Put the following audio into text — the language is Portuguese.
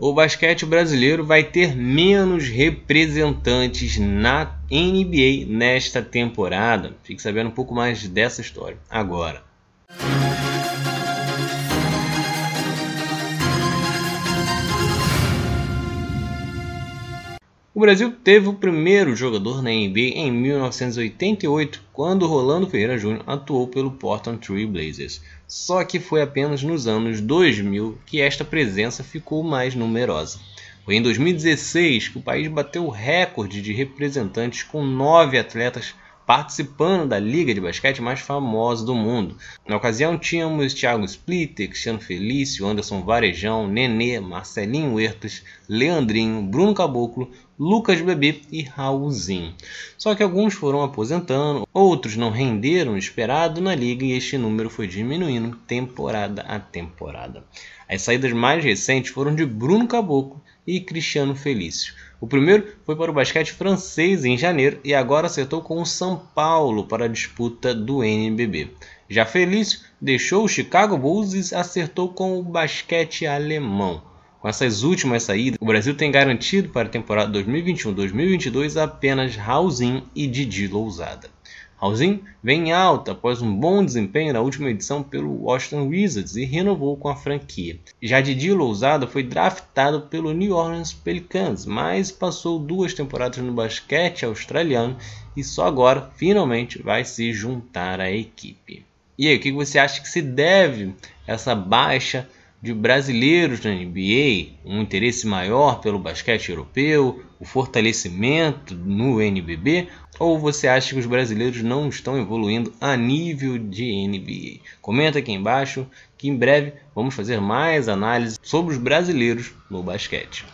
o basquete brasileiro vai ter menos representantes na NBA nesta temporada. Fique sabendo um pouco mais dessa história agora. O Brasil teve o primeiro jogador na NBA em 1988, quando Rolando Ferreira Jr. atuou pelo Portland Trail Blazers. Só que foi apenas nos anos 2000 que esta presença ficou mais numerosa. Foi em 2016 que o país bateu o recorde de representantes com nove atletas participando da liga de basquete mais famosa do mundo. Na ocasião tínhamos Thiago Splitter, Cristiano Felício, Anderson Varejão, Nenê, Marcelinho Huertas, Leandrinho, Bruno Caboclo, Lucas Bebê e Raulzinho. Só que alguns foram aposentando, outros não renderam o esperado na liga e este número foi diminuindo temporada a temporada. As saídas mais recentes foram de Bruno Caboclo e Cristiano Felício. O primeiro foi para o basquete francês em janeiro e agora acertou com o São Paulo para a disputa do NBB. Já Felício deixou o Chicago Bulls e acertou com o basquete alemão. Com essas últimas saídas, o Brasil tem garantido para a temporada 2021-2022 apenas Raulzinho e Didi Lousada. Raulzinho vem alta após um bom desempenho na última edição pelo Washington Wizards e renovou com a franquia. Já Didi Lousada foi draftado pelo New Orleans Pelicans, mas passou duas temporadas no basquete australiano e só agora finalmente vai se juntar à equipe. E aí, o que você acha que se deve essa baixa de brasileiros na NBA, um interesse maior pelo basquete europeu, o fortalecimento no NBB, ou você acha que os brasileiros não estão evoluindo a nível de NBA? Comenta aqui embaixo que em breve vamos fazer mais análises sobre os brasileiros no basquete.